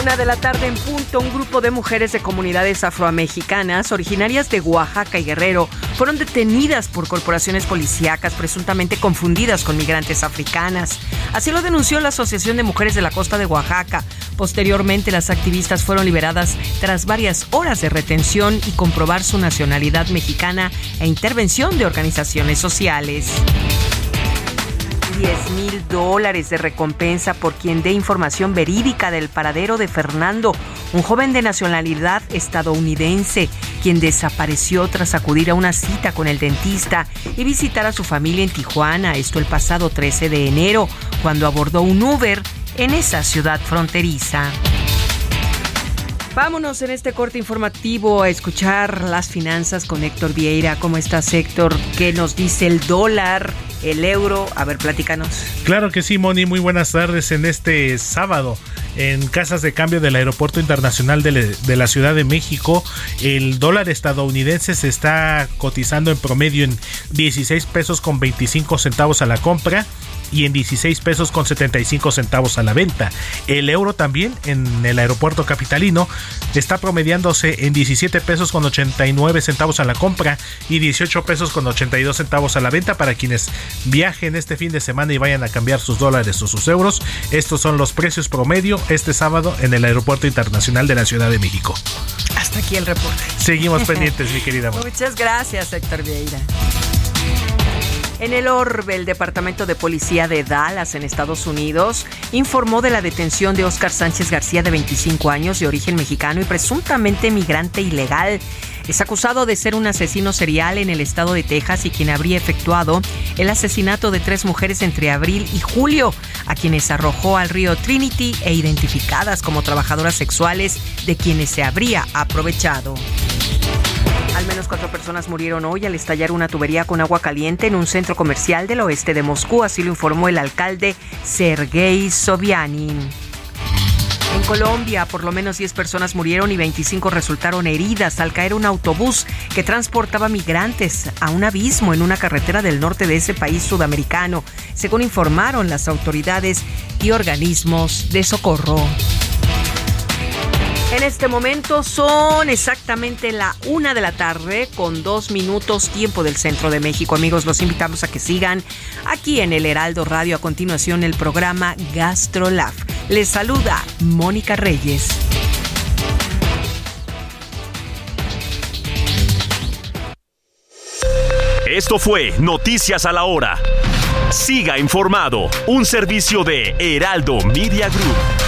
Una de la tarde en punto, un grupo de mujeres de comunidades afroamexicanas originarias de Oaxaca y Guerrero fueron detenidas por corporaciones policíacas presuntamente confundidas con migrantes africanas. Así lo denunció la Asociación de Mujeres de la Costa de Oaxaca. Posteriormente, las activistas fueron liberadas tras varias horas de retención y comprobar su nacionalidad mexicana e intervención de organizaciones sociales. 10 mil dólares de recompensa por quien dé información verídica del paradero de Fernando, un joven de nacionalidad estadounidense, quien desapareció tras acudir a una cita con el dentista y visitar a su familia en Tijuana, esto el pasado 13 de enero, cuando abordó un Uber en esa ciudad fronteriza. Vámonos en este corte informativo a escuchar las finanzas con Héctor Vieira. ¿Cómo estás, Héctor? ¿Qué nos dice el dólar? El euro. A ver, platícanos. Claro que sí, Moni. Muy buenas tardes en este sábado. En casas de cambio del Aeropuerto Internacional de, de, la Ciudad de México, el dólar estadounidense se está cotizando en promedio en 16 pesos con 25 centavos a la compra y en 16 pesos con 75 centavos a la venta. El euro también en el aeropuerto capitalino está promediándose en 17 pesos con 89 centavos a la compra y 18 pesos con 82 centavos a la venta para quienes viajen este fin de semana y vayan a cambiar sus dólares o sus euros. Estos son los precios promedio este sábado en el aeropuerto internacional de la Ciudad de México. Hasta aquí el reporte. Seguimos pendientes, mi querida. Muchas gracias, Héctor Vieira. En el orbe, el Departamento de Policía de Dallas, en Estados Unidos, informó de la detención de Oscar Sánchez García, de 25 años, de origen mexicano y presuntamente migrante ilegal. Es acusado de ser un asesino serial en el estado de Texas y quien habría efectuado el asesinato de tres mujeres entre abril y julio, a quienes arrojó al río Trinity e identificadas como trabajadoras sexuales de quienes se habría aprovechado. Al menos cuatro personas murieron hoy al estallar una tubería con agua caliente en un centro comercial del oeste de Moscú, así lo informó el alcalde Sergei Sobianin. En Colombia, por lo menos 10 personas murieron y 25 resultaron heridas al caer un autobús que transportaba migrantes a un abismo en una carretera del norte de ese país sudamericano, según informaron las autoridades y organismos de socorro. En este momento son exactamente la una de la tarde con dos minutos tiempo del centro de México. Amigos, los invitamos a que sigan aquí en el Heraldo Radio. A continuación, el programa GastroLab. Les saluda Mónica Reyes. Esto fue Noticias a la Hora. Siga informado, un servicio de Heraldo Media Group.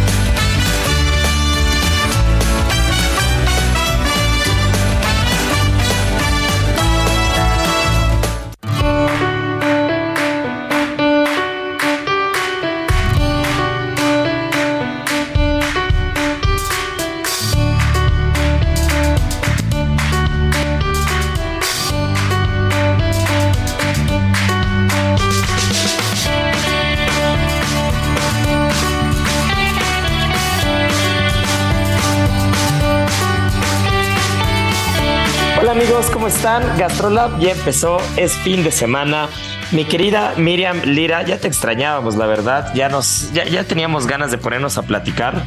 Amigos, ¿cómo están? Gastrolab ya empezó, es fin de semana. Mi querida Miriam Lira, ya te extrañábamos, la verdad. Ya nos, ya, ya teníamos ganas de ponernos a platicar.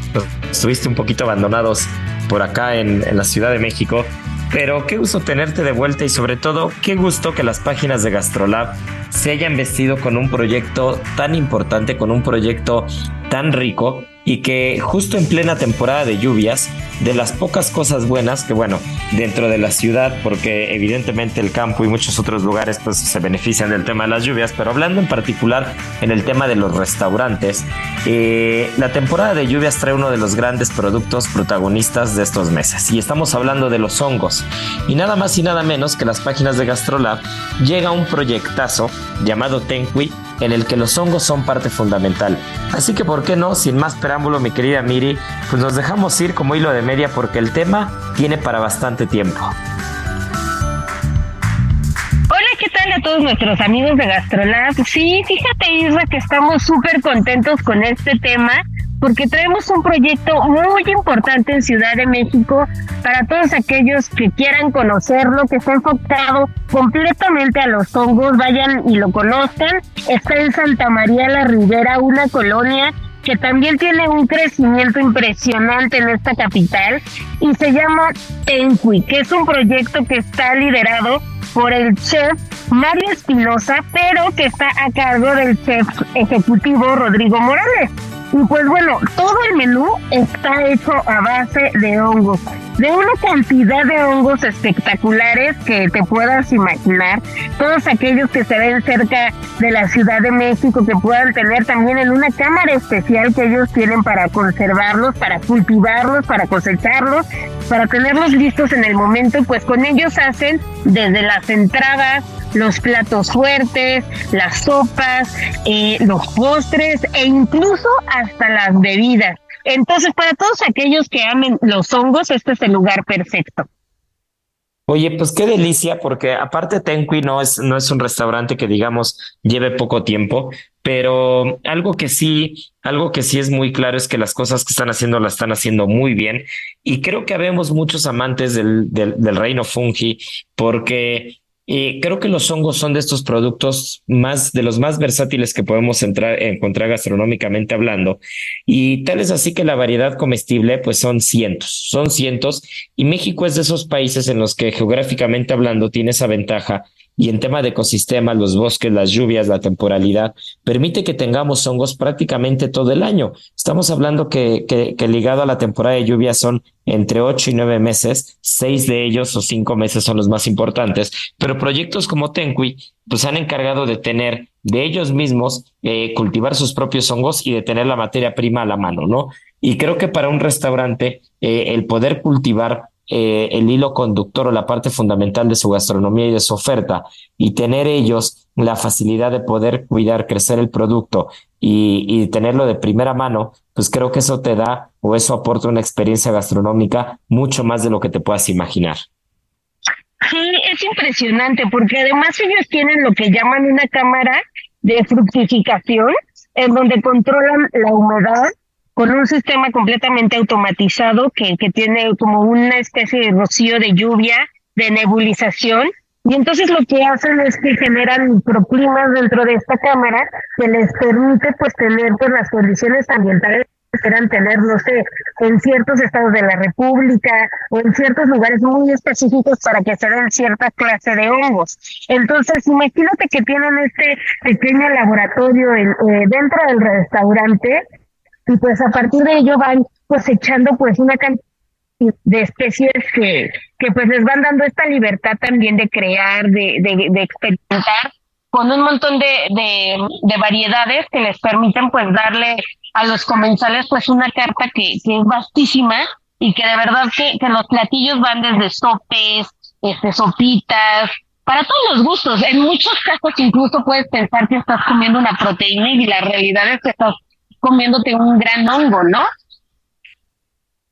Estuviste un poquito abandonados por acá en, en la Ciudad de México. Pero qué gusto tenerte de vuelta y sobre todo qué gusto que las páginas de Gastrolab se hayan vestido con un proyecto tan importante, con un proyecto tan rico y que justo en plena temporada de lluvias, de las pocas cosas buenas que bueno, dentro de la ciudad, porque evidentemente el campo y muchos otros lugares pues se benefician del tema de las lluvias, pero hablando en particular en el tema de los restaurantes, eh, la temporada de lluvias trae uno de los grandes productos protagonistas de estos meses y estamos hablando de los hongos y nada más y nada menos que las páginas de Gastrolab llega un proyectazo llamado Tenqui en el que los hongos son parte fundamental. Así que, ¿por qué no? Sin más preámbulo, mi querida Miri, pues nos dejamos ir como hilo de media porque el tema tiene para bastante tiempo. Hola, ¿qué tal a todos nuestros amigos de Gastrolab? Sí, fíjate, Isra, que estamos súper contentos con este tema porque traemos un proyecto muy importante en Ciudad de México para todos aquellos que quieran conocerlo, que está enfocado completamente a los hongos, vayan y lo conozcan. Está en Santa María la Ribera, una colonia que también tiene un crecimiento impresionante en esta capital y se llama Tenqui, que es un proyecto que está liderado por el chef Mario Espinosa, pero que está a cargo del chef ejecutivo Rodrigo Morales. Y pues bueno, todo el menú está hecho a base de hongos, de una cantidad de hongos espectaculares que te puedas imaginar, todos aquellos que se ven cerca de la Ciudad de México, que puedan tener también en una cámara especial que ellos tienen para conservarlos, para cultivarlos, para cosecharlos, para tenerlos listos en el momento, pues con ellos hacen desde las entradas, los platos fuertes, las sopas, eh, los postres e incluso hasta las bebidas. Entonces, para todos aquellos que amen los hongos, este es el lugar perfecto. Oye, pues qué delicia, porque aparte Tenqui no es, no es un restaurante que digamos lleve poco tiempo, pero algo que sí, algo que sí es muy claro es que las cosas que están haciendo las están haciendo muy bien. Y creo que habemos muchos amantes del, del, del reino fungi, porque y creo que los hongos son de estos productos más, de los más versátiles que podemos entrar, encontrar gastronómicamente hablando. Y tal es así que la variedad comestible, pues son cientos, son cientos. Y México es de esos países en los que geográficamente hablando tiene esa ventaja y en tema de ecosistemas, los bosques, las lluvias, la temporalidad, permite que tengamos hongos prácticamente todo el año. Estamos hablando que, que, que ligado a la temporada de lluvias son entre ocho y nueve meses, seis de ellos o cinco meses son los más importantes, pero proyectos como Tenqui pues han encargado de tener de ellos mismos eh, cultivar sus propios hongos y de tener la materia prima a la mano, ¿no? Y creo que para un restaurante eh, el poder cultivar eh, el hilo conductor o la parte fundamental de su gastronomía y de su oferta y tener ellos la facilidad de poder cuidar, crecer el producto y, y, tenerlo de primera mano, pues creo que eso te da o eso aporta una experiencia gastronómica mucho más de lo que te puedas imaginar. Sí, es impresionante porque además ellos tienen lo que llaman una cámara de fructificación en donde controlan la humedad con un sistema completamente automatizado que, que tiene como una especie de rocío de lluvia, de nebulización, y entonces lo que hacen es que generan microclimas dentro de esta cámara que les permite pues tener pues, las condiciones ambientales que quieran tener, no sé, en ciertos estados de la República o en ciertos lugares muy específicos para que se den cierta clase de hongos. Entonces, imagínate que tienen este pequeño laboratorio en, eh, dentro del restaurante y pues a partir de ello van cosechando pues una cantidad de especies que, que pues les van dando esta libertad también de crear, de, de, de experimentar con un montón de, de, de, variedades que les permiten pues darle a los comensales pues una carta que, que es vastísima y que de verdad que, que los platillos van desde sopes, este, sopitas, para todos los gustos. En muchos casos incluso puedes pensar que estás comiendo una proteína y la realidad es que estás comiéndote un gran hongo, ¿no?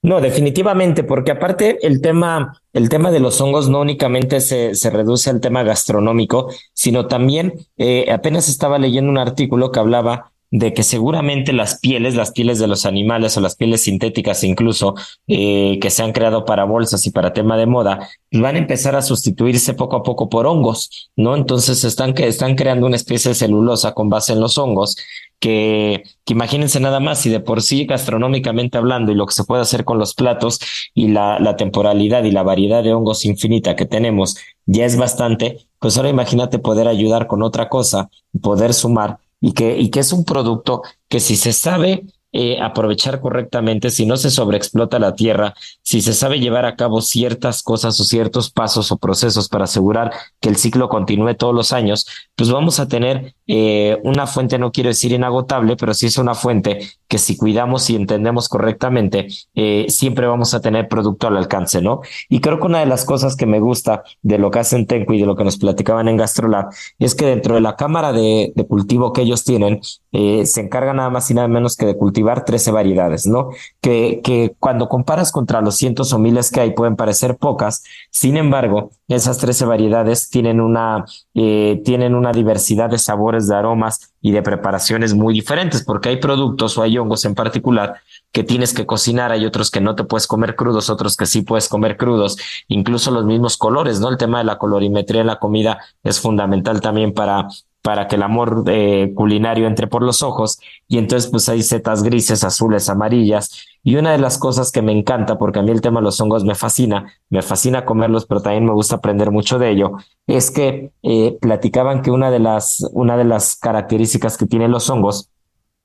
No, definitivamente, porque aparte el tema, el tema de los hongos no únicamente se, se reduce al tema gastronómico, sino también eh, apenas estaba leyendo un artículo que hablaba de que seguramente las pieles, las pieles de los animales o las pieles sintéticas incluso, eh, que se han creado para bolsas y para tema de moda, van a empezar a sustituirse poco a poco por hongos, ¿no? Entonces están, están creando una especie de celulosa con base en los hongos que, que, imagínense nada más, si de por sí gastronómicamente hablando y lo que se puede hacer con los platos y la, la temporalidad y la variedad de hongos infinita que tenemos ya es bastante, pues ahora imagínate poder ayudar con otra cosa, poder sumar y que, y que es un producto que si se sabe eh, aprovechar correctamente, si no se sobreexplota la tierra, si se sabe llevar a cabo ciertas cosas o ciertos pasos o procesos para asegurar que el ciclo continúe todos los años, pues vamos a tener eh, una fuente, no quiero decir inagotable, pero sí es una fuente que si cuidamos y entendemos correctamente, eh, siempre vamos a tener producto al alcance, ¿no? Y creo que una de las cosas que me gusta de lo que hacen Tenco y de lo que nos platicaban en Gastrolab es que dentro de la cámara de, cultivo que ellos tienen, se encarga nada más y nada menos que de cultivar 13 variedades, ¿no? Que, que cuando comparas contra los cientos o miles que hay pueden parecer pocas, sin embargo, esas 13 variedades tienen una, eh, tienen una diversidad de sabores, de aromas y de preparaciones muy diferentes, porque hay productos o hay hongos en particular que tienes que cocinar, hay otros que no te puedes comer crudos, otros que sí puedes comer crudos, incluso los mismos colores, ¿no? El tema de la colorimetría en la comida es fundamental también para para que el amor eh, culinario entre por los ojos y entonces pues hay setas grises, azules, amarillas y una de las cosas que me encanta porque a mí el tema de los hongos me fascina, me fascina comerlos pero también me gusta aprender mucho de ello, es que eh, platicaban que una de las una de las características que tienen los hongos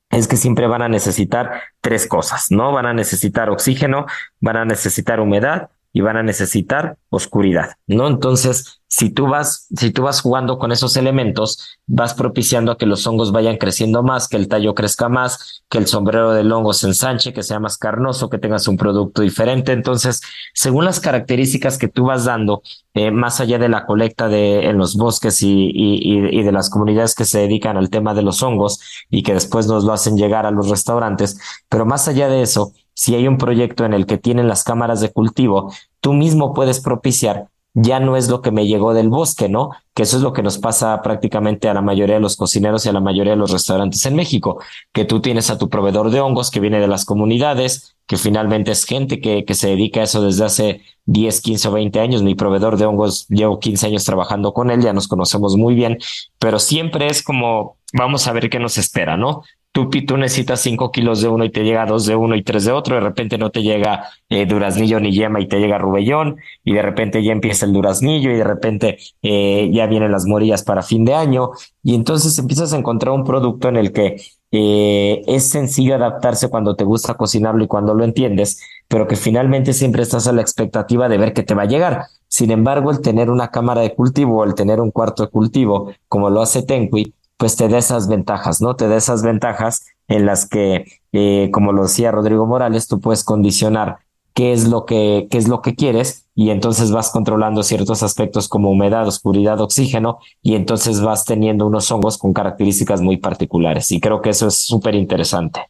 es que siempre van a necesitar tres cosas, ¿no? Van a necesitar oxígeno, van a necesitar humedad y van a necesitar oscuridad, ¿no? Entonces, si tú vas, si tú vas jugando con esos elementos, vas propiciando a que los hongos vayan creciendo más, que el tallo crezca más, que el sombrero del hongo se ensanche, que sea más carnoso, que tengas un producto diferente. Entonces, según las características que tú vas dando, eh, más allá de la colecta de en los bosques y, y, y de las comunidades que se dedican al tema de los hongos y que después nos lo hacen llegar a los restaurantes, pero más allá de eso, si hay un proyecto en el que tienen las cámaras de cultivo, tú mismo puedes propiciar ya no es lo que me llegó del bosque, ¿no? Que eso es lo que nos pasa prácticamente a la mayoría de los cocineros y a la mayoría de los restaurantes en México, que tú tienes a tu proveedor de hongos que viene de las comunidades, que finalmente es gente que, que se dedica a eso desde hace 10, 15 o 20 años. Mi proveedor de hongos llevo 15 años trabajando con él, ya nos conocemos muy bien, pero siempre es como, vamos a ver qué nos espera, ¿no? Tú, necesitas 5 kilos de uno y te llega dos de uno y tres de otro, de repente no te llega eh, duraznillo ni yema y te llega rubellón, y de repente ya empieza el duraznillo y de repente eh, ya vienen las morillas para fin de año, y entonces empiezas a encontrar un producto en el que eh, es sencillo adaptarse cuando te gusta cocinarlo y cuando lo entiendes, pero que finalmente siempre estás a la expectativa de ver que te va a llegar. Sin embargo, el tener una cámara de cultivo, el tener un cuarto de cultivo, como lo hace Tenqui, pues te da esas ventajas, ¿no? Te da esas ventajas en las que, eh, como lo decía Rodrigo Morales, tú puedes condicionar qué es lo que, qué es lo que quieres y entonces vas controlando ciertos aspectos como humedad, oscuridad, oxígeno y entonces vas teniendo unos hongos con características muy particulares y creo que eso es súper interesante.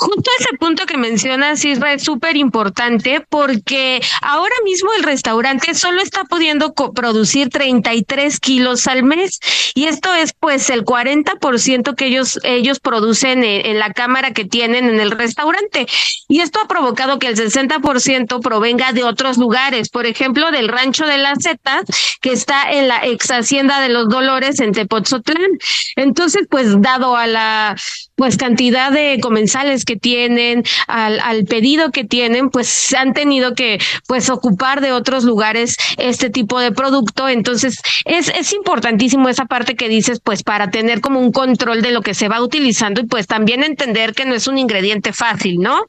Justo ese punto que mencionas, Isra, es súper importante porque ahora mismo el restaurante solo está pudiendo producir 33 kilos al mes y esto es pues el 40% que ellos, ellos producen en, la cámara que tienen en el restaurante. Y esto ha provocado que el 60% provenga de otros lugares, por ejemplo, del rancho de la Zeta, que está en la ex hacienda de los Dolores en Tepotzotlán. Entonces, pues dado a la pues cantidad de comensales que tienen, al, al pedido que tienen, pues han tenido que pues ocupar de otros lugares este tipo de producto. Entonces, es, es importantísimo esa parte que dices, pues para tener como un control de lo que se va utilizando y pues también entender que no es un ingrediente fácil, ¿no?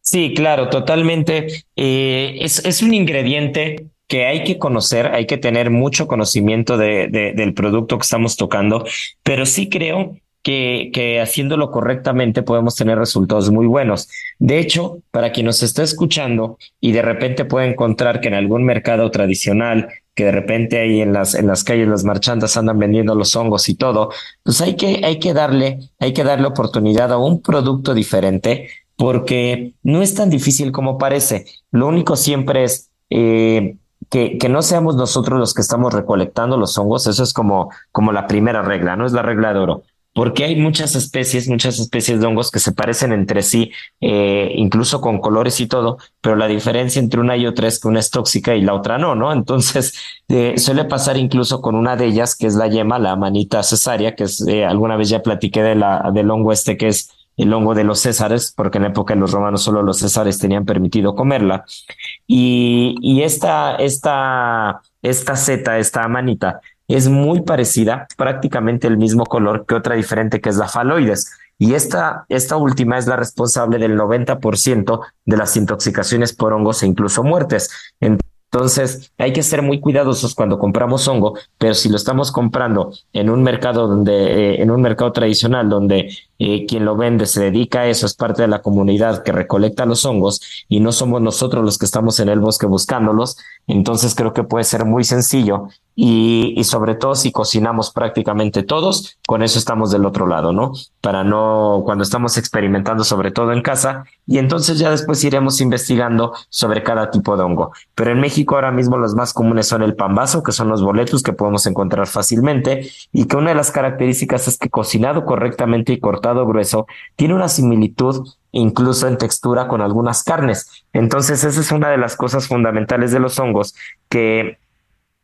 Sí, claro, totalmente. Eh, es, es un ingrediente que hay que conocer, hay que tener mucho conocimiento de, de, del producto que estamos tocando, pero sí creo que, que haciéndolo correctamente podemos tener resultados muy buenos. De hecho, para quien nos está escuchando y de repente puede encontrar que en algún mercado tradicional, que de repente ahí en las, en las calles las marchandas andan vendiendo los hongos y todo, pues hay que, hay que darle, hay que darle oportunidad a un producto diferente porque no es tan difícil como parece. Lo único siempre es eh, que, que, no seamos nosotros los que estamos recolectando los hongos. Eso es como, como la primera regla, no es la regla de oro porque hay muchas especies, muchas especies de hongos que se parecen entre sí, eh, incluso con colores y todo, pero la diferencia entre una y otra es que una es tóxica y la otra no, ¿no? Entonces, eh, suele pasar incluso con una de ellas, que es la yema, la manita cesárea, que es, eh, alguna vez ya platiqué de la, del hongo este que es el hongo de los césares, porque en la época de los romanos solo los césares tenían permitido comerla. Y, y esta, esta, esta seta, esta manita, es muy parecida, prácticamente el mismo color que otra diferente que es la faloides. Y esta, esta última es la responsable del 90% de las intoxicaciones por hongos e incluso muertes. Entonces, hay que ser muy cuidadosos cuando compramos hongo, pero si lo estamos comprando en un mercado donde, eh, en un mercado tradicional donde eh, quien lo vende se dedica a eso, es parte de la comunidad que recolecta los hongos y no somos nosotros los que estamos en el bosque buscándolos, entonces creo que puede ser muy sencillo y, y sobre todo si cocinamos prácticamente todos, con eso estamos del otro lado, ¿no? Para no, cuando estamos experimentando sobre todo en casa y entonces ya después iremos investigando sobre cada tipo de hongo. Pero en México ahora mismo los más comunes son el pambazo, que son los boletos que podemos encontrar fácilmente y que una de las características es que cocinado correctamente y cortado grueso tiene una similitud incluso en textura con algunas carnes. Entonces esa es una de las cosas fundamentales de los hongos que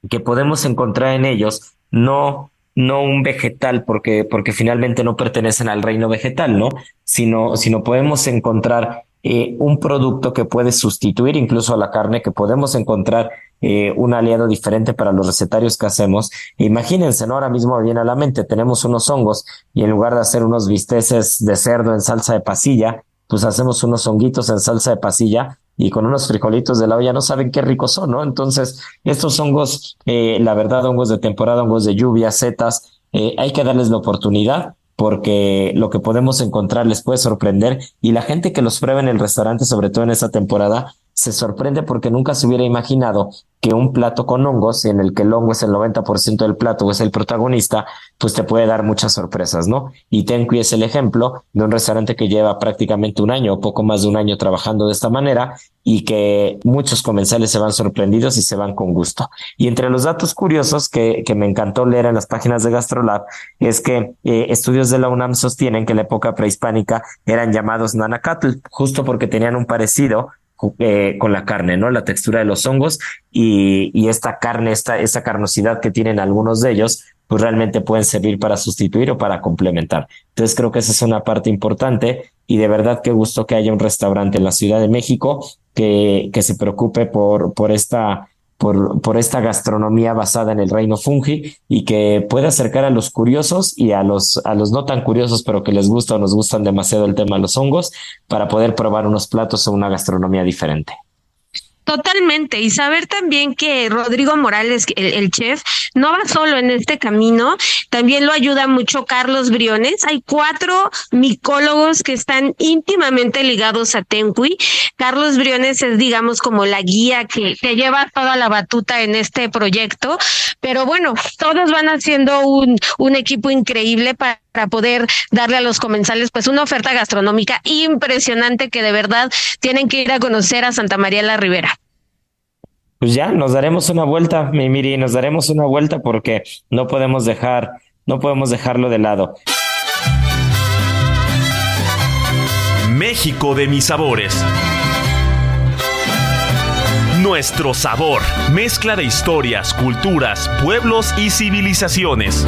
que podemos encontrar en ellos, no, no un vegetal, porque, porque finalmente no pertenecen al reino vegetal, ¿no? Sino, sino podemos encontrar eh, un producto que puede sustituir incluso a la carne, que podemos encontrar eh, un aliado diferente para los recetarios que hacemos. Imagínense, ¿no? Ahora mismo viene a la mente, tenemos unos hongos y en lugar de hacer unos bisteces de cerdo en salsa de pasilla, pues hacemos unos honguitos en salsa de pasilla y con unos frijolitos de la olla no saben qué ricos son, ¿no? Entonces, estos hongos, eh, la verdad, hongos de temporada, hongos de lluvia, setas, eh, hay que darles la oportunidad porque lo que podemos encontrar les puede sorprender y la gente que los prueba en el restaurante, sobre todo en esta temporada, se sorprende porque nunca se hubiera imaginado que un plato con hongos, en el que el hongo es el 90% del plato o es el protagonista, pues te puede dar muchas sorpresas, ¿no? Y Tenqui es el ejemplo de un restaurante que lleva prácticamente un año o poco más de un año trabajando de esta manera y que muchos comensales se van sorprendidos y se van con gusto. Y entre los datos curiosos que, que me encantó leer en las páginas de GastroLab es que eh, estudios de la UNAM sostienen que en la época prehispánica eran llamados nanacatl, justo porque tenían un parecido eh, con la carne, ¿no? La textura de los hongos y, y esta carne, esta, esta carnosidad que tienen algunos de ellos, pues realmente pueden servir para sustituir o para complementar. Entonces creo que esa es una parte importante y de verdad qué gusto que haya un restaurante en la Ciudad de México que, que se preocupe por, por esta por, por esta gastronomía basada en el reino fungi y que puede acercar a los curiosos y a los, a los no tan curiosos, pero que les gusta o nos gustan demasiado el tema de los hongos, para poder probar unos platos o una gastronomía diferente. Totalmente. Y saber también que Rodrigo Morales, el, chef, no va solo en este camino, también lo ayuda mucho Carlos Briones. Hay cuatro micólogos que están íntimamente ligados a Tenqui. Carlos Briones es, digamos, como la guía que, que lleva toda la batuta en este proyecto. Pero bueno, todos van haciendo un, un equipo increíble para poder darle a los comensales pues una oferta gastronómica impresionante que de verdad tienen que ir a conocer a Santa María la Ribera. Pues ya, nos daremos una vuelta, mi Miri, nos daremos una vuelta porque no podemos dejar, no podemos dejarlo de lado. México de mis sabores. Nuestro sabor, mezcla de historias, culturas, pueblos y civilizaciones.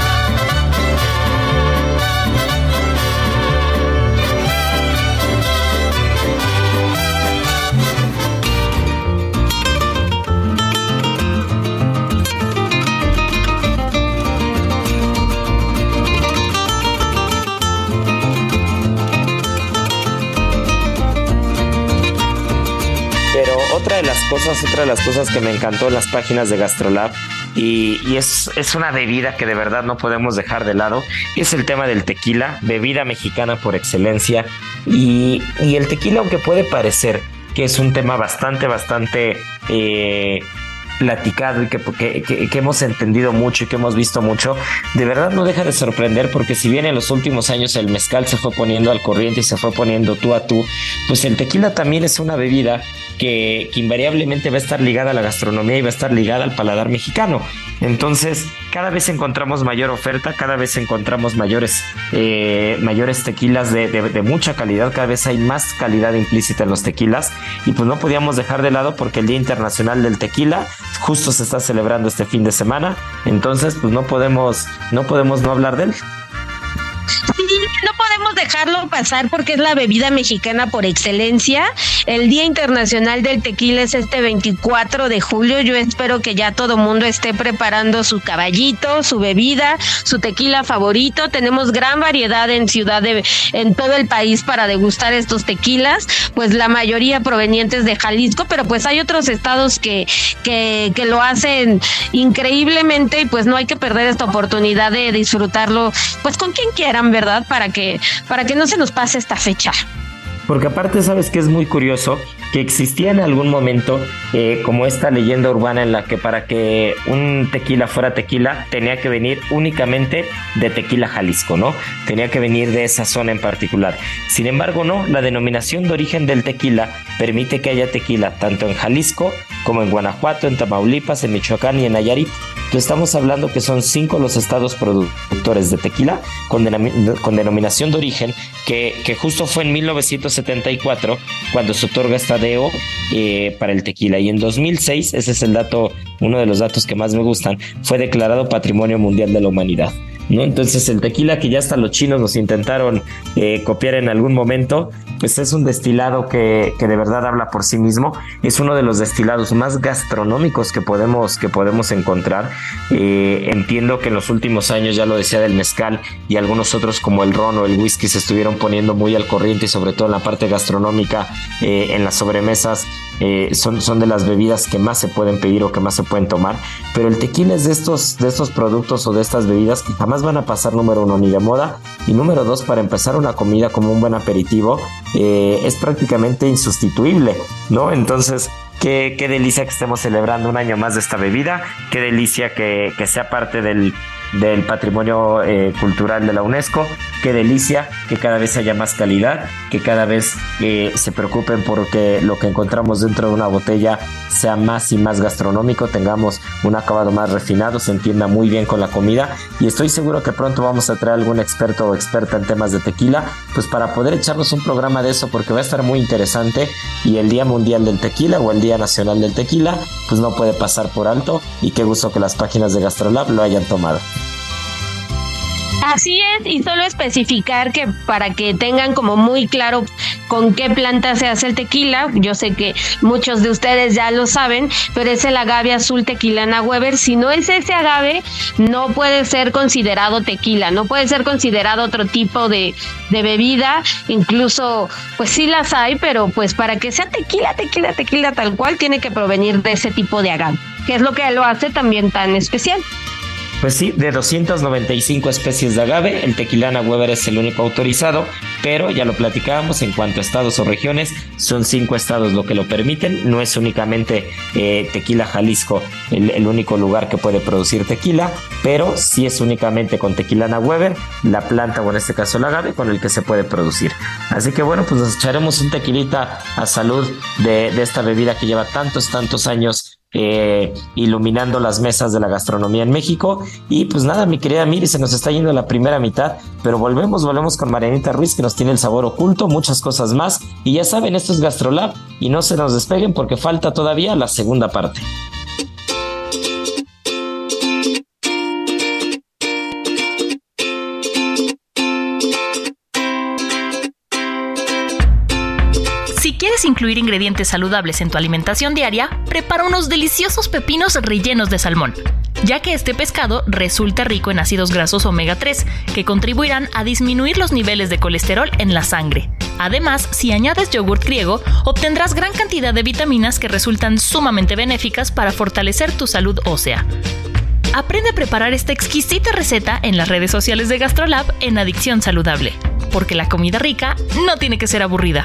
Otra de las cosas, otra de las cosas que me encantó en las páginas de Gastrolab y, es, es, una bebida que de verdad no podemos dejar de lado, es el tema del tequila, bebida mexicana por excelencia. Y, y el tequila, aunque puede parecer que es un tema bastante, bastante eh, platicado y que, que, que, hemos entendido mucho y que hemos visto mucho, de verdad no deja de sorprender porque si bien en los últimos años el mezcal se fue poniendo al corriente y se fue poniendo tú a tú, pues el tequila también es una bebida que, invariablemente va a estar ligada a la gastronomía y va a estar ligada al paladar mexicano. Entonces, cada vez encontramos mayor oferta, cada vez encontramos mayores, eh, mayores tequilas de, mucha calidad, cada vez hay más calidad implícita en los tequilas. Y pues no podíamos dejar de lado porque el Día Internacional del Tequila justo se está celebrando este fin de semana, entonces pues no podemos, no podemos no hablar de él. No podemos dejarlo pasar porque es la bebida mexicana por excelencia. El Día Internacional del Tequila es este 24 de julio. Yo espero que ya todo mundo esté preparando su caballito, su bebida, su tequila favorito. Tenemos gran variedad en ciudad de, en todo el país para degustar estos tequilas, pues la mayoría provenientes de Jalisco, pero pues hay otros estados que, que, que lo hacen increíblemente y pues no hay que perder esta oportunidad de disfrutarlo pues con quien quieran, ¿verdad? Para que, para que no se nos pase esta fecha. Porque aparte sabes que es muy curioso que existía en algún momento eh, como esta leyenda urbana en la que para que un tequila fuera tequila tenía que venir únicamente de tequila Jalisco, ¿no? Tenía que venir de esa zona en particular. Sin embargo, no, la denominación de origen del tequila permite que haya tequila tanto en Jalisco como en Guanajuato, en Tamaulipas, en Michoacán y en Nayarit. Estamos hablando que son cinco los estados productores de tequila con, denominación de origen que, justo fue en 1974 cuando se otorga esta eh, para el tequila. Y en 2006, ese es el dato, uno de los datos que más me gustan, fue declarado Patrimonio Mundial de la Humanidad. ¿No? Entonces el tequila que ya hasta los chinos nos intentaron eh, copiar en algún momento, pues es un destilado que, que, de verdad habla por sí mismo. Es uno de los destilados más gastronómicos que podemos, que podemos encontrar. Eh, entiendo que en los últimos años, ya lo decía del mezcal y algunos otros como el ron o el whisky se estuvieron poniendo muy al corriente y sobre todo en la parte gastronómica, eh, en las sobremesas, son, son de las bebidas que más se pueden pedir o que más se pueden tomar. Pero el tequila es de estos, de estos productos o de estas bebidas que jamás van a pasar número uno ni de moda y número dos para empezar una comida como un buen aperitivo eh, es prácticamente insustituible, ¿no? Entonces, Qué, qué, delicia que estemos celebrando un año más de esta bebida, qué delicia que, que sea parte del, del patrimonio eh, cultural de la UNESCO. Qué delicia que cada vez haya más calidad, que cada vez eh, se preocupen porque lo que encontramos dentro de una botella sea más y más gastronómico, tengamos un acabado más refinado, se entienda muy bien con la comida y estoy seguro que pronto vamos a traer algún experto o experta en temas de tequila, pues para poder echarnos un programa de eso porque va a estar muy interesante y el Día Mundial del Tequila o el Día Nacional del Tequila pues no puede pasar por alto y qué gusto que las páginas de Gastrolab lo hayan tomado. Así es, y solo especificar que para que tengan como muy claro con qué planta se hace el tequila, yo sé que muchos de ustedes ya lo saben, pero es el agave azul tequilana Weber. Si no es ese agave, no puede ser considerado tequila, no puede ser considerado otro tipo de, de bebida, incluso pues sí las hay, pero pues para que sea tequila, tequila, tequila tal cual, tiene que provenir de ese tipo de agave, que es lo que lo hace también tan especial. Pues sí, de 295 especies de agave, el tequilana Weber es el único autorizado, pero ya lo platicábamos en cuanto a estados o regiones, son cinco estados lo que lo permiten, no es únicamente eh, Tequila Jalisco el, único lugar que puede producir tequila, pero sí es únicamente con tequilana Weber, la planta o en este caso el agave con el que se puede producir. Así que bueno, pues nos echaremos un tequilita a salud de, de esta bebida que lleva tantos, tantos años eh, iluminando las mesas de la gastronomía en México. Y pues nada, mi querida Miri, se nos está yendo la primera mitad, pero volvemos, volvemos con Marianita Ruiz, que nos tiene el sabor oculto, muchas cosas más. Y ya saben, esto es Gastrolab y no se nos despeguen porque falta todavía la segunda parte. Incluir ingredientes saludables en tu alimentación diaria, prepara unos deliciosos pepinos rellenos de salmón, ya que este pescado resulta rico en ácidos grasos omega 3, que contribuirán a disminuir los niveles de colesterol en la sangre. Además, si añades yogurt griego, obtendrás gran cantidad de vitaminas que resultan sumamente benéficas para fortalecer tu salud ósea. Aprende a preparar esta exquisita receta en las redes sociales de GastroLab en Adicción Saludable, porque la comida rica no tiene que ser aburrida.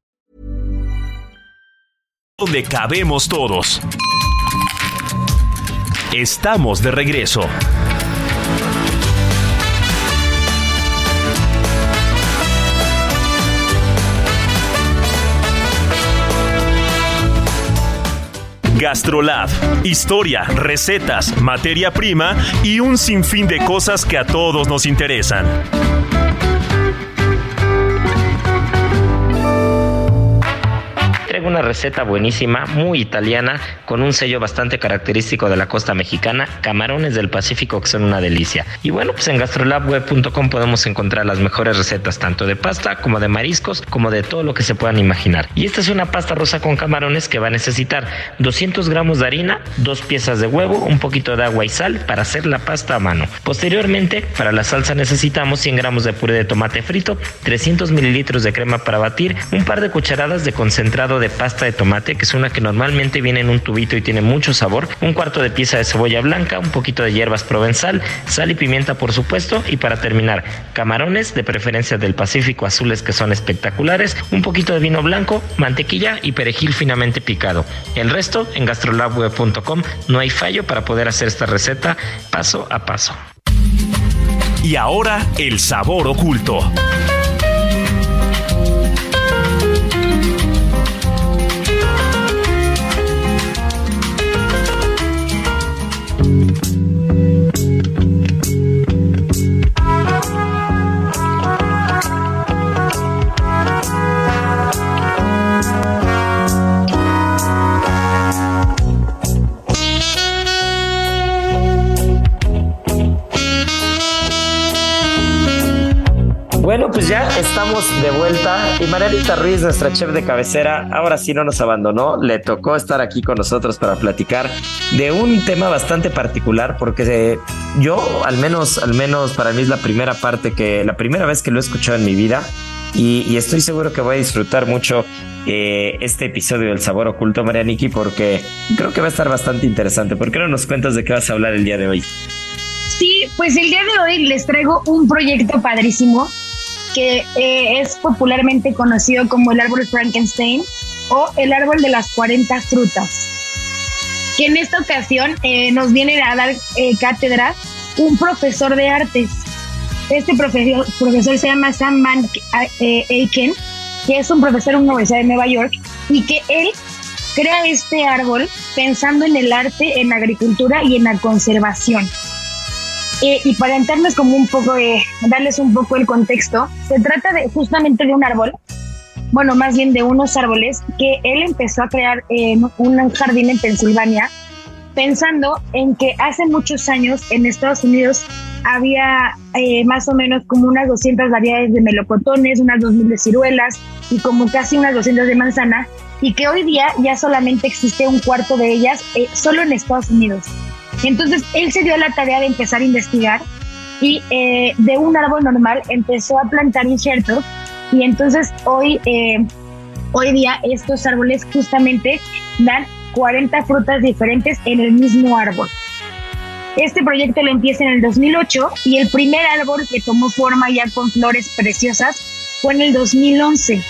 Donde cabemos todos. Estamos de regreso. Gastrolab, historia, recetas, materia prima y un sinfín de cosas que a todos nos interesan. Traigo una receta buenísima, muy italiana, con un sello bastante característico de la costa mexicana, camarones del Pacífico que son una delicia. Y bueno, pues en gastrolabweb.com podemos encontrar las mejores recetas tanto de pasta como de mariscos, como de todo lo que se puedan imaginar. Y esta es una pasta rosa con camarones que va a necesitar 200 gramos de harina, dos piezas de huevo, un poquito de agua y sal para hacer la pasta a mano. Posteriormente, para la salsa necesitamos 100 gramos de puré de tomate frito, 300 mililitros de crema para batir, un par de cucharadas de concentrado de pasta de tomate, que es una que normalmente viene en un tubito y tiene mucho sabor, un cuarto de pieza de cebolla blanca, un poquito de hierbas provenzal, sal y pimienta por supuesto, y para terminar, camarones de preferencia del Pacífico azules que son espectaculares, un poquito de vino blanco, mantequilla y perejil finamente picado. El resto en gastrolabweb.com no hay fallo para poder hacer esta receta paso a paso. Y ahora el sabor oculto. Estamos de vuelta y Marianita Ruiz, nuestra chef de cabecera, ahora sí no nos abandonó, le tocó estar aquí con nosotros para platicar de un tema bastante particular porque yo, al menos, al menos para mí es la primera parte que, la primera vez que lo he escuchado en mi vida y, y estoy seguro que voy a disfrutar mucho eh, este episodio del sabor oculto, Marianiki, porque creo que va a estar bastante interesante. ¿Por qué no nos cuentas de qué vas a hablar el día de hoy? Sí, pues el día de hoy les traigo un proyecto padrísimo que eh, es popularmente conocido como el árbol Frankenstein o el árbol de las 40 frutas, que en esta ocasión eh, nos viene a dar eh, cátedra un profesor de artes. Este profesor, profesor se llama Sam Van Aiken, que es un profesor en Universidad de Nueva York, y que él crea este árbol pensando en el arte, en la agricultura y en la conservación. Eh, y para entrarles como un poco, eh, darles un poco el contexto, se trata de justamente de un árbol, bueno, más bien de unos árboles que él empezó a crear en un jardín en Pensilvania, pensando en que hace muchos años en Estados Unidos había eh, más o menos como unas 200 variedades de melocotones, unas 2000 de ciruelas y como casi unas 200 de manzana, y que hoy día ya solamente existe un cuarto de ellas eh, solo en Estados Unidos. Entonces él se dio la tarea de empezar a investigar y eh, de un árbol normal empezó a plantar injertos y entonces hoy, eh, hoy día estos árboles justamente dan 40 frutas diferentes en el mismo árbol. Este proyecto lo empieza en el 2008 y el primer árbol que tomó forma ya con flores preciosas fue en el 2011.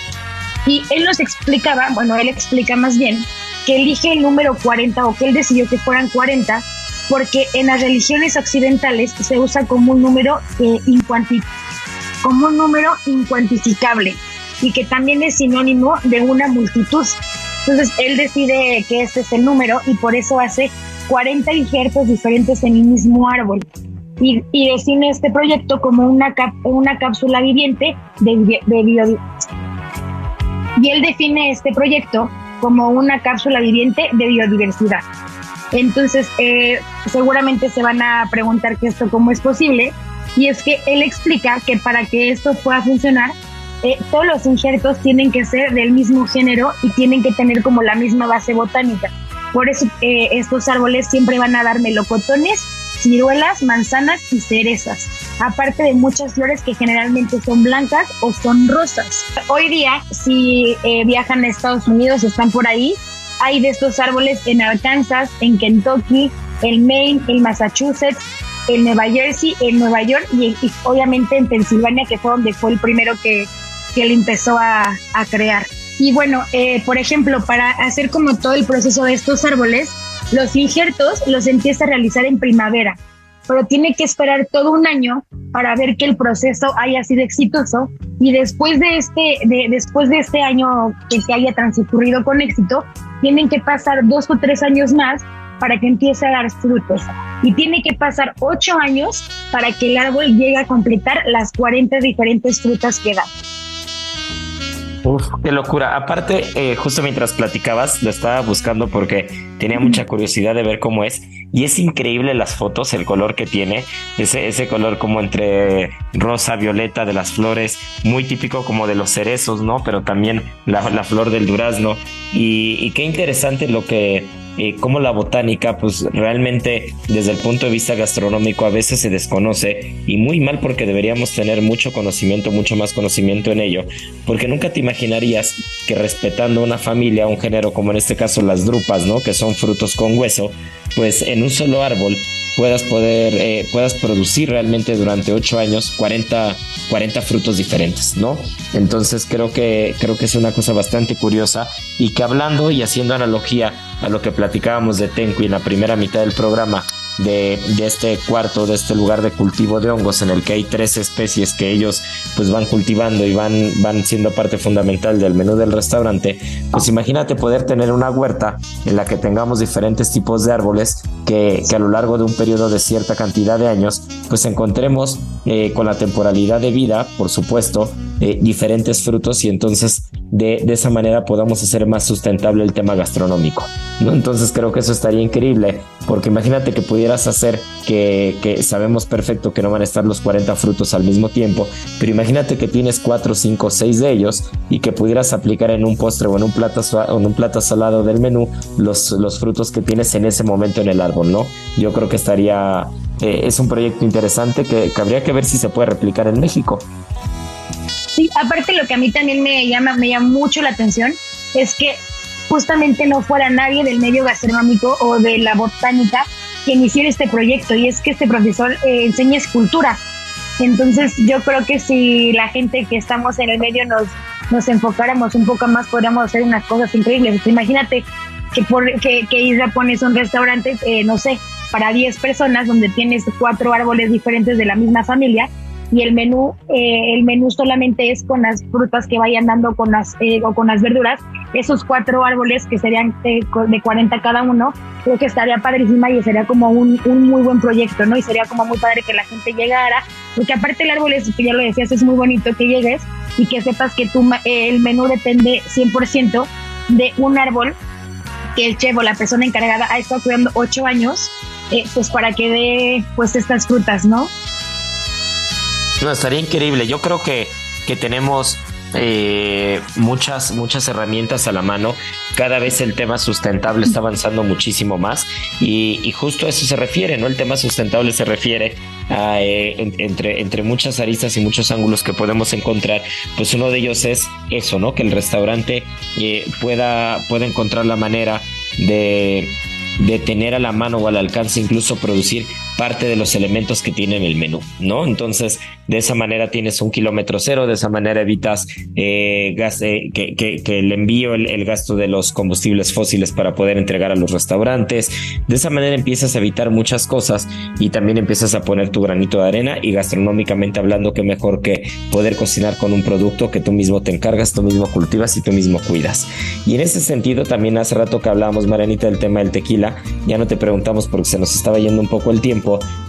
Y él nos explicaba, bueno, él explica más bien, que elige el número 40 o que él decidió que fueran 40 porque en las religiones occidentales se usa como un número eh, como un número incuantificable y que también es sinónimo de una multitud. Entonces él decide que este es el número y por eso hace 40 injertos diferentes en el mismo árbol. Y, define este proyecto como una, una cápsula viviente de biodiversidad. Y él define este proyecto como una cápsula viviente de biodiversidad. Entonces, eh, seguramente se van a preguntar que esto cómo es posible. Y es que él explica que para que esto pueda funcionar, eh, todos los injertos tienen que ser del mismo género y tienen que tener como la misma base botánica. Por eso eh, estos árboles siempre van a dar melocotones, ciruelas, manzanas y cerezas, aparte de muchas flores que generalmente son blancas o son rosas. Hoy día, si viajan a Estados Unidos, están por ahí, hay de estos árboles en Arkansas, en Kentucky, en Maine, en Massachusetts, en Nueva Jersey, en Nueva York y, obviamente en Pensilvania, que fue donde fue el primero que, que empezó a, crear. Y bueno, eh, por ejemplo, para hacer como todo el proceso de estos árboles, los injertos los empieza a realizar en primavera, pero tiene que esperar todo un año para ver que el proceso haya sido exitoso y después de este, de, después de este año que se haya transcurrido con éxito, tienen que pasar dos o tres años más para que empiece a dar frutos. Y tiene que pasar ocho años para que el árbol llegue a completar las 40 diferentes frutas que da. Uf, qué locura. Aparte, eh, justo mientras platicabas, lo estaba buscando porque tenía mucha curiosidad de ver cómo es. Y es increíble las fotos, el color que tiene, ese, ese color como entre rosa, violeta de las flores, muy típico como de los cerezos, ¿no? Pero también la, la flor del durazno. Y, y qué interesante lo que eh, como la botánica, pues realmente desde el punto de vista gastronómico a veces se desconoce y muy mal porque deberíamos tener mucho conocimiento, mucho más conocimiento en ello, porque nunca te imaginarías que respetando una familia, un género como en este caso las drupas, ¿no? Que son frutos con hueso, pues en un solo árbol puedas poder, eh, puedas producir realmente durante ocho años 40, 40 frutos diferentes, ¿no? Entonces creo que, creo que es una cosa bastante curiosa y que hablando y haciendo analogía a lo que platicábamos de Tenku en la primera mitad del programa, de, este cuarto, de este lugar de cultivo de hongos en el que hay tres especies que ellos pues van cultivando y van, van siendo parte fundamental del menú del restaurante, pues imagínate poder tener una huerta en la que tengamos diferentes tipos de árboles que, a lo largo de un periodo de cierta cantidad de años pues encontremos eh, con la temporalidad de vida, por supuesto, eh, diferentes frutos y entonces de, de, esa manera podamos hacer más sustentable el tema gastronómico. ¿No? Entonces creo que eso estaría increíble porque imagínate que pudieras hacer que, que, sabemos perfecto que no van a estar los 40 frutos al mismo tiempo, pero imagínate que tienes 4, 5, 6 de ellos y que pudieras aplicar en un postre o en un plato, en un plato salado del menú los, los frutos que tienes en ese momento en el árbol, ¿no? Yo creo que estaría, eh, es un proyecto interesante que, que habría que ver si se puede replicar en México. Sí, aparte lo que a mí también me llama, me llama mucho la atención es que justamente no fuera nadie del medio gastronómico o de la botánica quien hiciera este proyecto y es que este profesor eh, enseña escultura. Entonces yo creo que si la gente que estamos en el medio nos, nos enfocáramos un poco más podríamos hacer unas cosas increíbles. imagínate que, por, que, que Isra pones un restaurante, eh, no sé, para 10 personas donde tienes cuatro árboles diferentes de la misma familia y el menú eh, el menú solamente es con las frutas que vayan dando con las eh, o con las verduras. Esos cuatro árboles que serían eh, de 40 cada uno creo que estaría padrísima y sería como un, un, muy buen proyecto no y sería como muy padre que la gente llegara porque aparte el árbol es que ya lo decías es muy bonito que llegues y que sepas que tu el menú depende 100% de un árbol que el chef o la persona encargada ha estado cuidando ocho años pues para que dé pues estas frutas no no, estaría increíble. Yo creo que, que tenemos eh, muchas, muchas herramientas a la mano. Cada vez el tema sustentable está avanzando muchísimo más y, justo a eso se refiere, ¿no? El tema sustentable se refiere a, eh, entre, entre muchas aristas y muchos ángulos que podemos encontrar. Pues uno de ellos es eso, ¿no? Que el restaurante eh, pueda, pueda encontrar la manera de de tener a la mano o al alcance incluso producir parte de los elementos que tiene el menú, ¿no? Entonces, de esa manera tienes un kilómetro cero, de esa manera evitas eh, gas, eh, que, que, el envío, el, gasto de los combustibles fósiles para poder entregar a los restaurantes. De esa manera empiezas a evitar muchas cosas y también empiezas a poner tu granito de arena y gastronómicamente hablando, que mejor que poder cocinar con un producto que tú mismo te encargas, tú mismo cultivas y tú mismo cuidas. Y en ese sentido, también hace rato que hablábamos, Marianita, del tema del tequila, ya no te preguntamos porque se nos estaba yendo un poco el tiempo,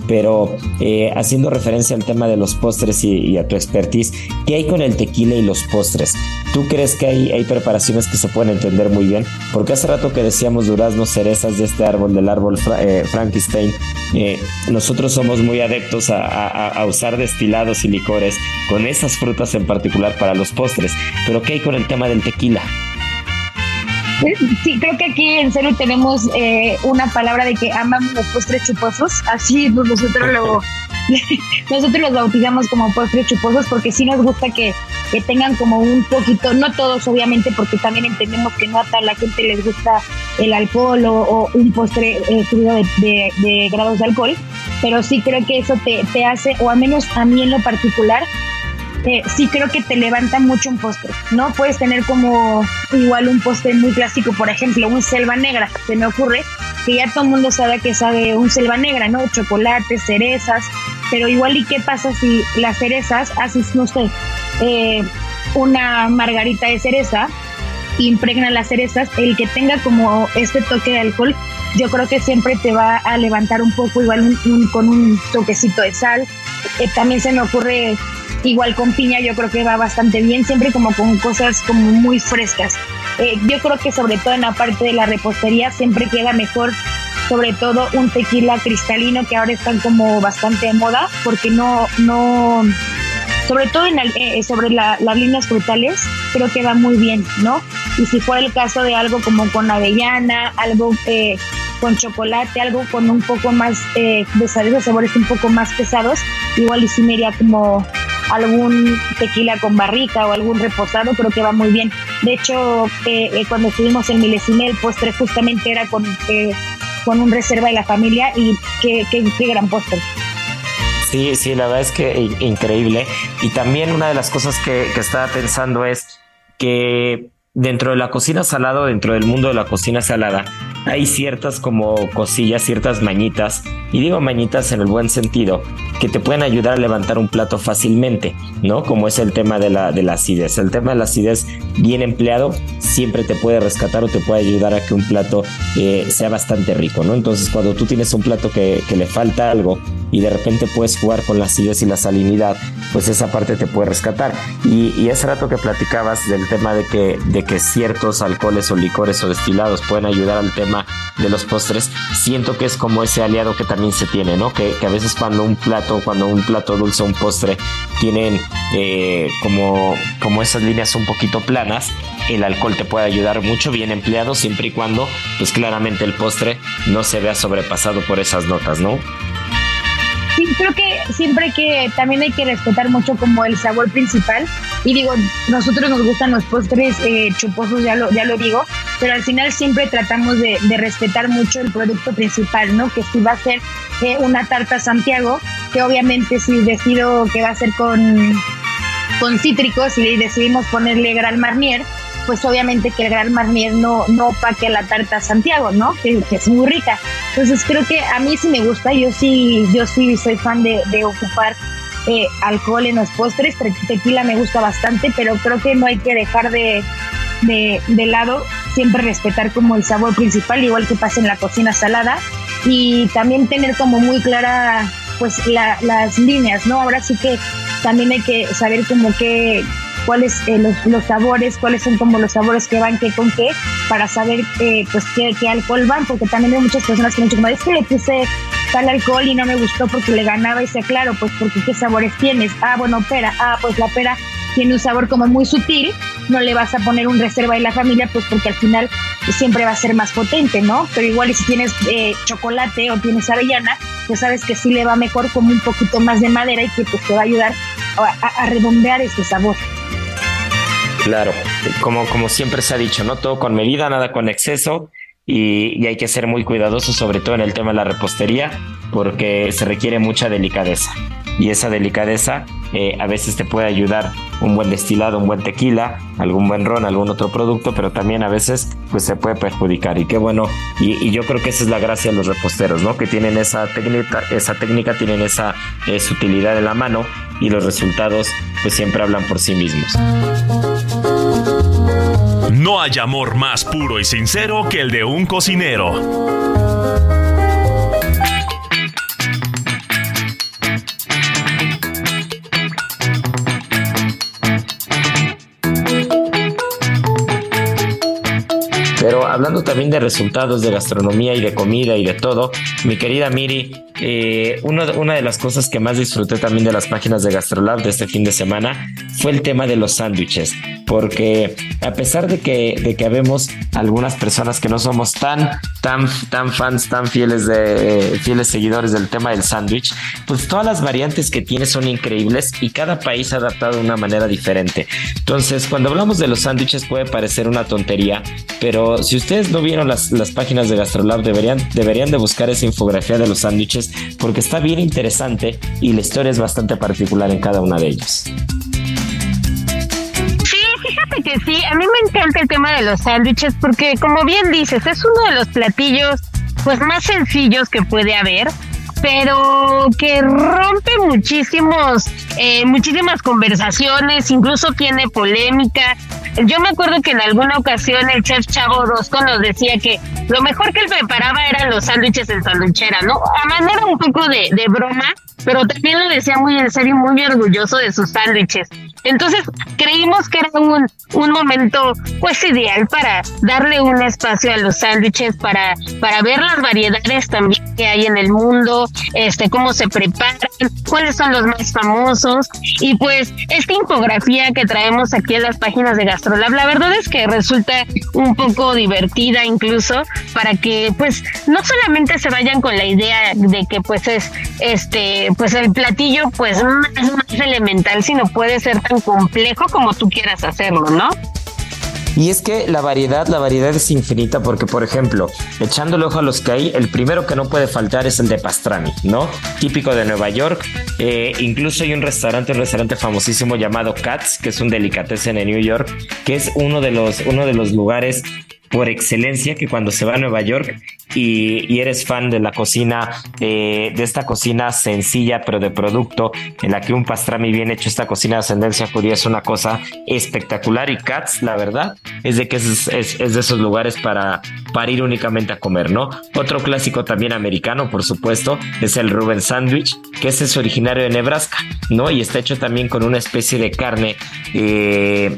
pero eh, haciendo referencia al tema de los postres y, a tu expertise, ¿qué hay con el tequila y los postres? ¿Tú crees que hay, hay preparaciones que se pueden entender muy bien? Porque hace rato que decíamos duraznos, cerezas de este árbol, del árbol eh, Frankenstein, eh, nosotros somos muy adeptos a, usar destilados y licores con esas frutas en particular para los postres. Pero ¿qué hay con el tema del tequila? Sí, creo que aquí en serio tenemos eh, una palabra de que amamos los postres chuposos, así pues, nosotros lo nosotros los bautizamos como postres chuposos porque sí nos gusta que, tengan como un poquito, no todos obviamente, porque también entendemos que no a la gente les gusta el alcohol o, un postre eh, subido de, grados de alcohol, pero sí creo que eso te, te hace, o al menos a mí en lo particular, sí creo que te levanta mucho un postre, ¿no? Puedes tener como igual un postre muy clásico, por ejemplo, un selva negra, se me ocurre, que ya todo el mundo sabe que sabe un selva negra, ¿no? Chocolate, cerezas, pero igual y qué pasa si las cerezas haces, no sé, eh, una margarita de cereza, impregna las cerezas, el que tenga como este toque de alcohol, yo creo que siempre te va a levantar un poco, igual con un toquecito de sal. Eh, también se me ocurre Igual con piña yo creo que va bastante bien, siempre como con cosas como muy frescas. Eh, yo creo que sobre todo en la parte de la repostería siempre queda mejor sobre todo un tequila cristalino que ahora están como bastante de moda porque no no sobre todo en eh, sobre las líneas frutales creo que va muy bien no y si fuera el caso de algo como con avellana algo eh, con chocolate algo con un poco más de sabores un poco más pesados igual y si me como algún tequila con barrica o algún reposado, creo que va muy bien. De hecho, eh, eh, cuando estuvimos en Milesime, postre justamente era con, eh, con un reserva de la familia y qué, qué gran postre. Sí, sí, la verdad es que increíble. Y también una de las cosas que, que estaba pensando es que dentro de la cocina salada, dentro del mundo de la cocina salada, hay ciertas como cosillas, ciertas mañitas, y digo mañitas en el buen sentido, que te pueden ayudar a levantar un plato fácilmente, ¿no? Como es el tema de la, de la acidez. El tema de la acidez bien empleado siempre te puede rescatar o te puede ayudar a que un plato eh, sea bastante rico, ¿no? Entonces cuando tú tienes un plato que, que le falta algo y de repente puedes jugar con la acidez y la salinidad, pues esa parte te puede rescatar. Y, y ese rato que platicabas del tema de que, que ciertos alcoholes o licores o destilados pueden ayudar al tema de los postres, siento que es como ese aliado que también se tiene, ¿no? Que, a veces cuando un plato, cuando un plato dulce o un postre tienen eh, como, como esas líneas un poquito planas, el alcohol te puede ayudar mucho bien empleado siempre y cuando, pues claramente el postre no se vea sobrepasado por esas notas, ¿no? Sí, creo que siempre que también hay que respetar mucho como el sabor principal. Y digo, nosotros nos gustan los postres eh, chuposos, ya lo, ya lo digo, pero al final siempre tratamos de, respetar mucho el producto principal, ¿no? Que si va a ser eh, una tarta Santiago, que obviamente si decido que va a ser con, con cítricos y decidimos ponerle Gran Marnier, pues obviamente que el Gran Marnier no, no opaque la tarta Santiago, ¿no? Que, es muy rica. Entonces creo que a mí sí me gusta, yo sí, yo sí soy fan de, ocupar eh, alcohol en los postres, tequila me gusta bastante, pero creo que no hay que dejar de, de, lado siempre respetar como el sabor principal, igual que pasa en la cocina salada, y también tener como muy clara pues las líneas, ¿no? Ahora sí que también hay que saber como que cuáles eh, los, sabores, cuáles son como los sabores que van qué con qué, para saber eh, pues qué, qué, alcohol van, porque también hay muchas personas que me dicen, es que le puse tal alcohol y no me gustó porque le ganaba y sea claro, pues porque qué sabores tienes, ah, bueno, pera, ah, pues la pera tiene un sabor como muy sutil, no le vas a poner un reserva de la familia, pues porque al final siempre va a ser más potente, ¿no? Pero igual si tienes eh, chocolate o tienes avellana, pues sabes que sí le va mejor como un poquito más de madera y que pues te va a ayudar a, a redondear este sabor. Claro, como, como siempre se ha dicho, ¿no? Todo con medida, nada con exceso. y, hay que ser muy cuidadosos, sobre todo en el tema de la repostería, porque se requiere mucha delicadeza. Y esa delicadeza eh, a veces te puede ayudar un buen destilado, un buen tequila, algún buen ron, algún otro producto, pero también a veces pues se puede perjudicar. Y qué bueno, y, yo creo que esa es la gracia de los reposteros, ¿no? Que tienen esa técnica, esa técnica, tienen esa utilidad en la mano y los resultados pues siempre hablan por sí mismos. No hay amor más puro y sincero que el de un cocinero. Pero hablando también de resultados de gastronomía y de comida y de todo, mi querida Miri, eh, una, una de las cosas que más disfruté también de las páginas de GastroLab de este fin de semana fue el tema de los sándwiches, porque a pesar de que, de que habemos algunas personas que no somos tan, tan, tan fans, tan fieles, de, fieles seguidores del tema del sándwich, pues todas las variantes que tiene son increíbles y cada país ha adaptado de una manera diferente. Entonces, cuando hablamos de los sándwiches puede parecer una tontería, pero si ustedes no vieron las, las páginas de GastroLab, deberían, deberían de buscar esa infografía de los sándwiches porque está bien interesante y la historia es bastante particular en cada una de fíjate que sí, a mí me encanta el tema de los sándwiches porque como bien dices, es uno de los platillos pues más sencillos que puede haber pero que rompe muchísimos, eh, muchísimas conversaciones, incluso tiene polémica. Yo me acuerdo que en alguna ocasión el chef Chavo Orozco nos decía que lo mejor que él preparaba eran los sándwiches en sanduchera, ¿no? A manera un poco de, de broma, pero también lo decía muy en serio, muy orgulloso de sus sándwiches. Entonces creímos que era un, un momento pues ideal para darle un espacio a los sándwiches, para, para ver las variedades también que hay en el mundo, este, cómo se preparan, cuáles son los más famosos. Y pues esta infografía que traemos aquí en las páginas de GastroLab, la verdad es que resulta un poco divertida incluso para que pues no solamente se vayan con la idea de que pues es este pues el platillo pues más, más elemental, sino puede ser complejo como tú quieras hacerlo, ¿no? Y es que la variedad, la variedad es infinita porque, por ejemplo, echándole ojo a los que hay, el primero que no puede faltar es el de pastrami, ¿no? Típico de Nueva York. Eh, incluso hay un restaurante, un restaurante famosísimo llamado Katz, que es un delicatessen en New York, que es uno de los, uno de los lugares por excelencia que cuando se va a Nueva York y, eres fan de la cocina, eh, de esta cocina sencilla pero de producto, en la que un pastrami bien hecho, esta cocina de ascendencia judía es una cosa espectacular y Katz, la verdad, es de que es, de esos lugares para, para ir únicamente a comer, ¿no? Otro clásico también americano, por supuesto, es el Ruben Sandwich, que ese es originario de Nebraska, ¿no? Y está hecho también con una especie de carne eh,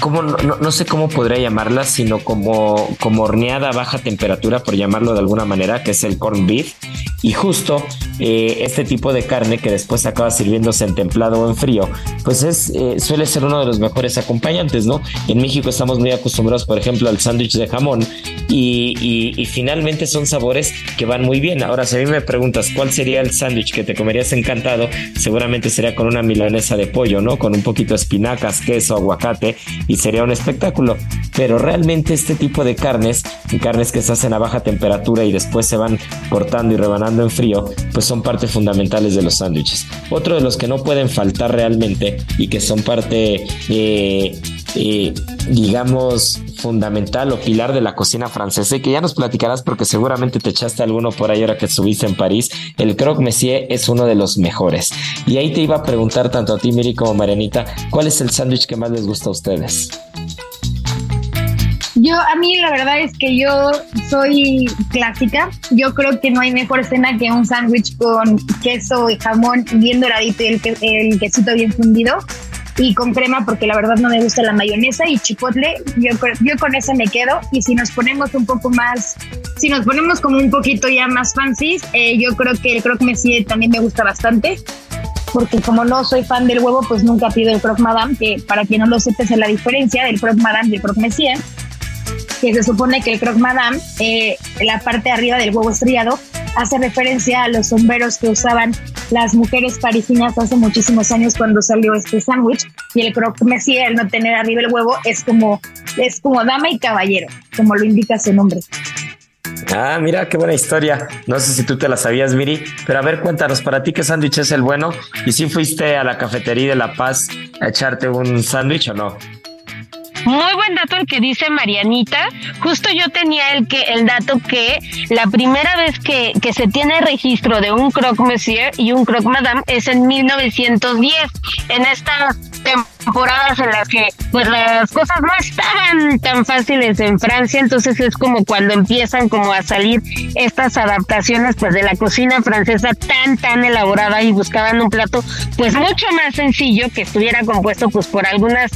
como no, sé cómo podría llamarla, sino como, como horneada a baja temperatura, por llamarlo de alguna manera, que es el corn beef. Y justo eh, este tipo de carne que después acaba sirviéndose en templado o en frío, pues es, eh, suele ser uno de los mejores acompañantes, ¿no? En México estamos muy acostumbrados, por ejemplo, al sándwich de jamón y, finalmente son sabores que van muy bien. Ahora, si a mí me preguntas cuál sería el sándwich que te comerías encantado, seguramente sería con una milanesa de pollo, ¿no? Con un poquito de espinacas, queso, aguacate y sería un espectáculo. Pero realmente este tipo de carnes, carnes que se hacen a baja temperatura y después se van cortando y rebanando en frío, pues son parte fundamentales de los sándwiches. Otro de los que no pueden faltar realmente y que son parte, eh, eh, digamos, fundamental o pilar de la cocina francesa y que ya nos platicarás porque seguramente te echaste alguno por ahí ahora que estuviste en París. El croque monsieur es uno de los mejores. Y ahí te iba a preguntar tanto a ti, Miri, como a Marianita, ¿cuál es el sándwich que más les gusta a ustedes? Yo, a mí la verdad es que yo soy clásica. Yo creo que no hay mejor escena que un sándwich con queso y jamón bien doradito y el, el quesito bien fundido y con crema porque la verdad no me gusta la mayonesa y chipotle, yo, yo con eso me quedo. Y si nos ponemos un poco más, si nos ponemos como un poquito ya más fancy, eh, yo creo que el croque monsieur también me gusta bastante porque como no soy fan del huevo, pues nunca pido el croque madame, que para quien no lo sepa es la diferencia del croque madame y el croque monsieur que se supone que el croque madame, eh, la parte de arriba del huevo estrellado, hace referencia a los sombreros que usaban las mujeres parisinas hace muchísimos años cuando salió este sándwich y el croque monsieur, el no tener arriba el huevo, es como es como dama y caballero, como lo indica su nombre. Ah, mira, qué buena historia. No sé si tú te la sabías, Miri, pero a ver, cuéntanos, para ti qué sándwich es el bueno y si fuiste a la cafetería de La Paz a echarte un sándwich o no. Muy buen dato el que dice Marianita. Justo yo tenía el que el dato que la primera vez que, que se tiene registro de un croque monsieur y un croque madame es en 1910. En esta temporadas en las que pues las cosas no estaban tan fáciles en Francia, entonces es como cuando empiezan como a salir estas adaptaciones pues de la cocina francesa tan tan elaborada y buscaban un plato pues mucho más sencillo que estuviera compuesto pues por algunas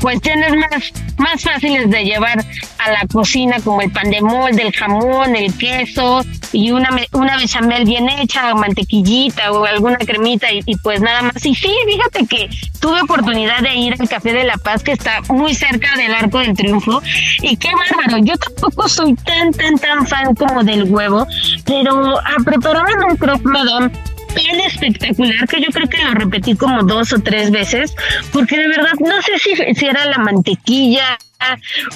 cuestiones más más fáciles de llevar a la cocina como el pan de molde, el jamón, el queso y una una bechamel bien hecha, mantequillita o alguna cremita y, y pues nada más. Y sí, fíjate que tuve oportunidad de ir al Café de la Paz, que está muy cerca del Arco del Triunfo. Y qué bárbaro, yo tampoco soy tan, tan, tan fan como del huevo, pero a preparar un croque madame tan espectacular que yo creo que lo repetí como dos o tres veces, porque de verdad no sé si, si era la mantequilla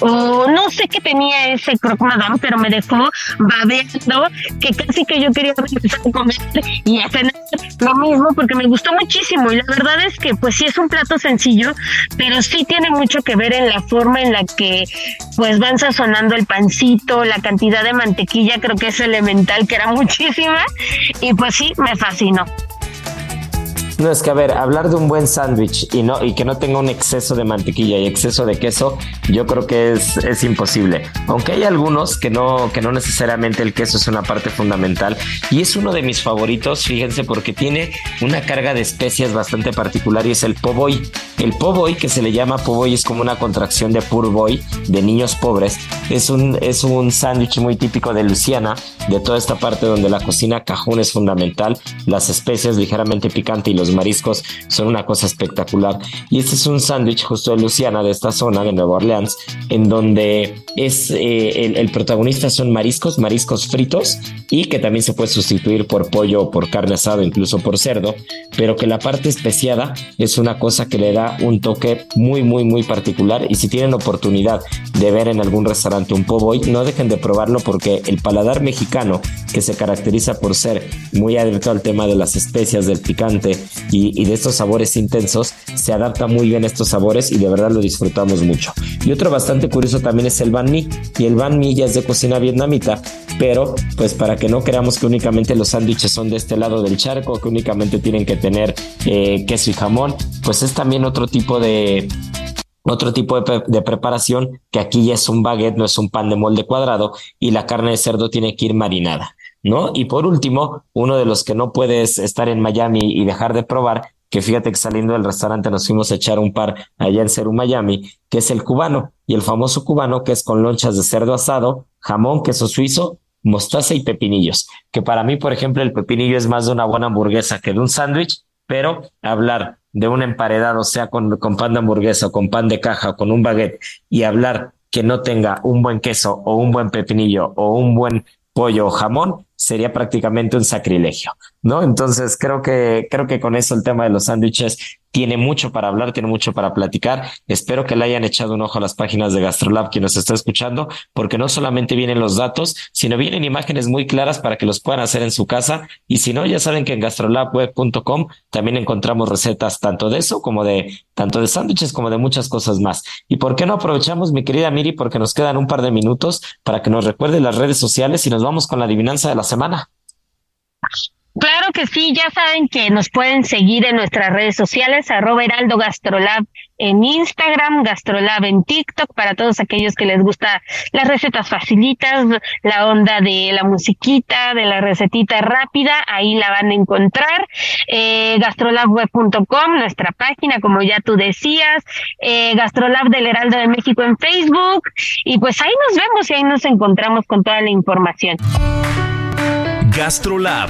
o no sé qué tenía ese croque madame, pero me dejó babeando que casi que yo quería empezar a comer y hacer lo mismo porque me gustó muchísimo y la verdad es que pues sí es un plato sencillo, pero sí tiene mucho que ver en la forma en la que pues van sazonando el pancito, la cantidad de mantequilla creo que es elemental, que era muchísima y pues sí, me fascinó. No, es que a ver, hablar de un buen sándwich y no y que no tenga un exceso de mantequilla y exceso de queso, yo creo que es, es imposible. Aunque hay algunos que no, que no necesariamente el queso es una parte fundamental. Y es uno de mis favoritos, fíjense, porque tiene una carga de especias bastante particular y es el po' boy. El po' boy, que se le llama po' boy, es como una contracción de poor boy, de niños pobres. Es un, es un sándwich muy típico de Luciana, de toda esta parte donde la cocina cajún es fundamental, las especias ligeramente picante y los mariscos son una cosa espectacular. Y este es un sándwich justo de Luciana, de esta zona de Nueva Orleans, en donde es eh, el, protagonista son mariscos, mariscos fritos, y que también se puede sustituir por pollo o por carne asada, incluso por cerdo, pero que la parte especiada es una cosa que le da un toque muy, muy, muy particular. Y si tienen oportunidad de ver en algún restaurante un po' no dejen de probarlo porque el paladar mexicano, que se caracteriza por ser muy adepto al tema de las especias, del picante, y, y, de estos sabores intensos, se adapta muy bien a estos sabores y de verdad lo disfrutamos mucho. Y otro bastante curioso también es el banh mi, y el banh mi ya es de cocina vietnamita, pero pues para que no creamos que únicamente los sándwiches son de este lado del charco, que únicamente tienen que tener eh, queso y jamón, pues es también otro tipo de, otro tipo de, de, preparación que aquí ya es un baguette, no es un pan de molde cuadrado y la carne de cerdo tiene que ir marinada. ¿No? Y por último, uno de los que no puedes estar en Miami y dejar de probar, que fíjate que saliendo del restaurante nos fuimos a echar un par allá en Ceru, Miami, que es el cubano, y el famoso cubano que es con lonchas de cerdo asado, jamón, queso suizo, mostaza y pepinillos, que para mí, por ejemplo, el pepinillo es más de una buena hamburguesa que de un sándwich, pero hablar de un emparedado, sea con, con pan de hamburguesa o con pan de caja o con un baguette, y hablar que no tenga un buen queso o un buen pepinillo o un buen pollo o jamón, sería prácticamente un sacrilegio, ¿no? Entonces creo que, creo que con eso el tema de los sándwiches tiene mucho para hablar, tiene mucho para platicar. Espero que le hayan echado un ojo a las páginas de Gastrolab quien nos está escuchando, porque no solamente vienen los datos, sino vienen imágenes muy claras para que los puedan hacer en su casa. Y si no, ya saben que en gastrolabweb.com también encontramos recetas tanto de eso como de, tanto de sándwiches como de muchas cosas más. Y por qué no aprovechamos, mi querida Miri, porque nos quedan un par de minutos para que nos recuerde las redes sociales y nos vamos con la adivinanza de la semana. Claro que sí, ya saben que nos pueden seguir en nuestras redes sociales, arroba Heraldo Gastrolab en Instagram, Gastrolab en TikTok, para todos aquellos que les gusta las recetas facilitas, la onda de la musiquita, de la recetita rápida, ahí la van a encontrar. Eh, gastrolabweb.com, nuestra página, como ya tú decías, eh, Gastrolab del Heraldo de México en Facebook, y pues ahí nos vemos y ahí nos encontramos con toda la información. Gastrolab.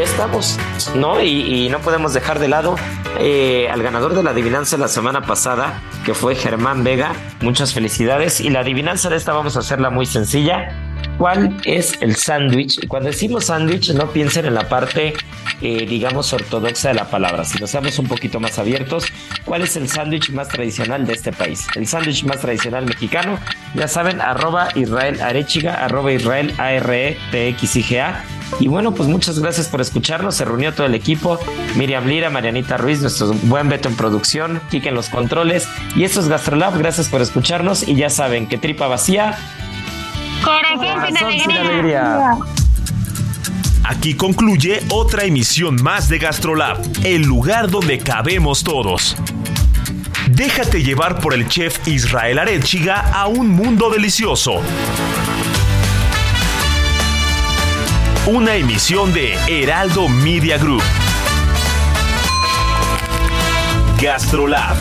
Estamos, ¿no? Y, no podemos dejar de lado eh, al ganador de la adivinanza la semana pasada, que fue Germán Vega. Muchas felicidades. Y la adivinanza de esta vamos a hacerla muy sencilla. ¿Cuál es el sándwich? Cuando decimos sándwich, no piensen en la parte, eh, digamos, ortodoxa de la palabra, sino seamos un poquito más abiertos. ¿Cuál es el sándwich más tradicional de este país? El sándwich más tradicional mexicano, ya saben, arroba Israel Arechiga, arroba Israel A R E T X I G A. Y bueno, pues muchas gracias por escucharnos. Se reunió todo el equipo. Miriam Lira, Marianita Ruiz, nuestro buen Beto en producción, Kike en los controles. Y esto es Gastrolab. Gracias por escucharnos. Y ya saben que tripa vacía Corazón, sin, alegría. Aquí concluye otra emisión más de Gastrolab, el lugar donde cabemos todos. Déjate llevar por el chef Israel Arechiga a un mundo delicioso. Una emisión de Heraldo Media Group. Gastrolab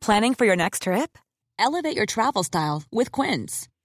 Planning for your next trip? Elevate your travel style with Quince.